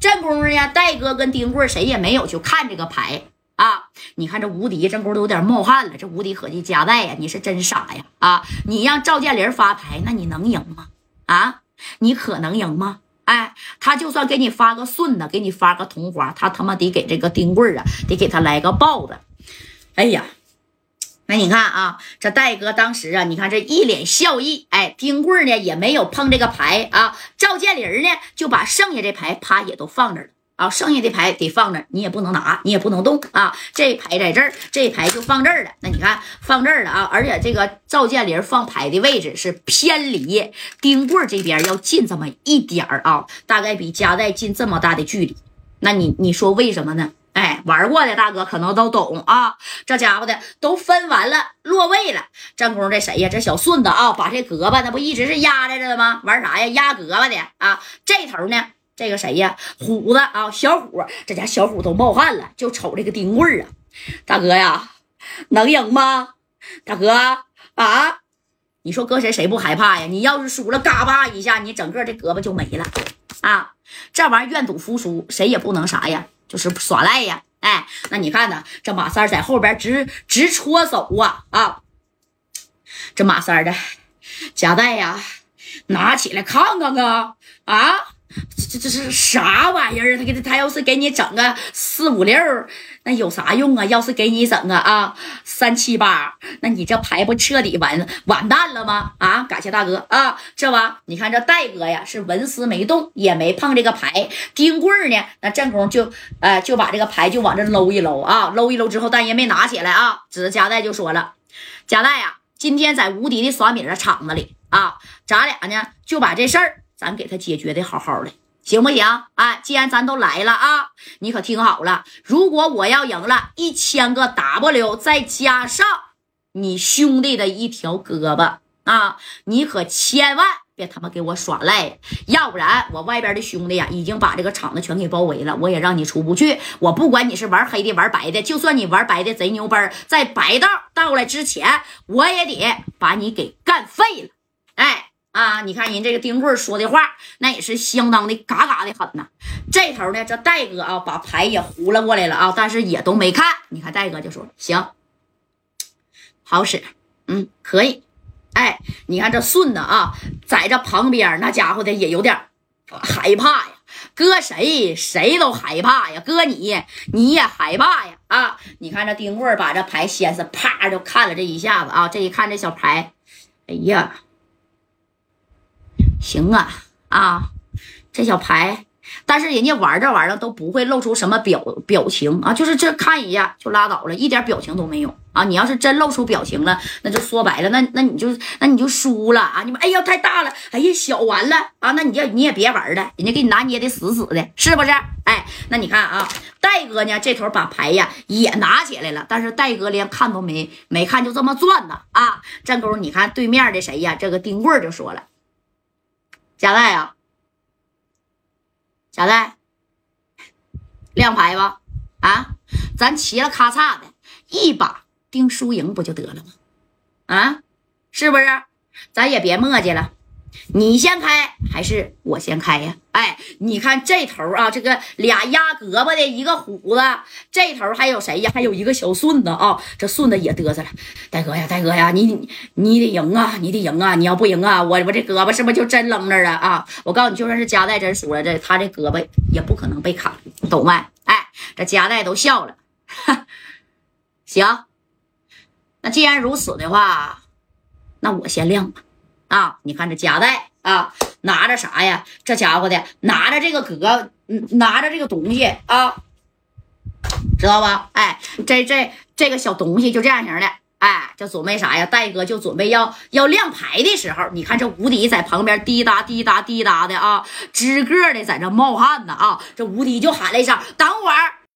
这功夫呢，戴哥跟丁贵谁也没有去看这个牌啊。你看这无敌这功夫都有点冒汗了。这无敌合计夹带呀，你是真傻呀啊！你让赵建林发牌，那你能赢吗？啊，你可能赢吗？哎，他就算给你发个顺子，给你发个同花，他他妈得给这个丁贵啊，得给他来个豹子。哎呀！那你看啊，这戴哥当时啊，你看这一脸笑意，哎，丁贵呢也没有碰这个牌啊，赵建林呢就把剩下这牌啪也都放这了啊，剩下的牌得放这，你也不能拿，你也不能动啊，这牌在这儿，这牌就放这儿了。那你看放这儿了啊，而且这个赵建林放牌的位置是偏离丁贵这边要近这么一点儿啊，大概比夹带近这么大的距离。那你你说为什么呢？哎，玩过的大哥可能都懂啊，这家伙的都分完了，落位了。正宫这谁呀？这小顺子啊，把这胳膊那不一直是压在这的吗？玩啥呀？压胳膊的啊。这头呢，这个谁呀？虎子啊，小虎，这家小虎都冒汗了，就瞅这个丁贵啊，大哥呀，能赢吗？大哥啊，你说搁谁谁不害怕呀？你要是输了，嘎巴一下，你整个这胳膊就没了啊。这玩意愿赌服输，谁也不能啥呀。就是耍赖呀，哎，那你看呢？这马三在后边直直戳手啊啊！这马三的夹带呀，拿起来看看啊啊！这这是啥玩意儿？他给他他要是给你整个四五六。那有啥用啊？要是给你整个啊三七八，那你这牌不彻底完完蛋了吗？啊，感谢大哥啊！这吧，你看这戴哥呀是纹丝没动，也没碰这个牌。丁贵呢，那正宫就呃就把这个牌就往这搂一搂啊，搂一搂之后，但也没拿起来啊。指着夹带就说了：“夹带呀，今天在无敌的耍米的场子里啊，咱俩呢就把这事儿咱给他解决的好好的。”行不行啊？既然咱都来了啊，你可听好了，如果我要赢了，一千个 W 再加上你兄弟的一条胳膊啊，你可千万别他妈给我耍赖，要不然我外边的兄弟呀已经把这个场子全给包围了，我也让你出不去。我不管你是玩黑的玩白的，就算你玩白的贼牛掰，在白道到来之前，我也得把你给干废了。你看人这个丁贵说的话，那也是相当的嘎嘎的狠呐。这头呢，这戴哥啊，把牌也胡了过来了啊，但是也都没看。你看戴哥就说：“行，好使，嗯，可以。”哎，你看这顺子啊，在这旁边那家伙的也有点害怕呀。搁谁谁都害怕呀，搁你你也害怕呀。啊，你看这丁贵把这牌先是啪就看了这一下子啊，这一看这小牌，哎呀。行啊啊，这小牌，但是人家玩这玩意儿都不会露出什么表表情啊，就是这看一下就拉倒了，一点表情都没有啊。你要是真露出表情了，那就说白了，那那你就那你就输了啊。你们哎呀太大了，哎呀小完了啊，那你就你也别玩了，人家给你拿捏的死死的，是不是？哎，那你看啊，戴哥呢这头把牌呀也拿起来了，但是戴哥连看都没没看，就这么转呢啊。战功，你看对面的谁呀？这个丁贵就说了。贾带啊，贾带，亮牌吧，啊，咱齐了咔嚓的一把定输赢不就得了吗？啊，是不是？咱也别墨迹了。你先开还是我先开呀？哎，你看这头啊，这个俩压胳膊的一个虎子，这头还有谁呀？还有一个小顺子啊，这顺子也嘚瑟了。大哥呀，大哥呀，你你得赢啊，你得赢啊！你要不赢啊，我我这胳膊是不是就真扔那了啊？我告诉你，就算是夹带真输了，这他这胳膊也不可能被砍，懂没？哎，这夹带都笑了。行，那既然如此的话，那我先亮吧。啊，你看这夹带啊，拿着啥呀？这家伙的拿着这个格，拿着这个东西啊，知道吧？哎，这这这个小东西就这样型的，哎，就准备啥呀？戴哥就准备要要亮牌的时候，你看这无敌在旁边滴答滴答滴答的啊，直个的在这冒汗呢啊！这无敌就喊了一声：“等会儿。”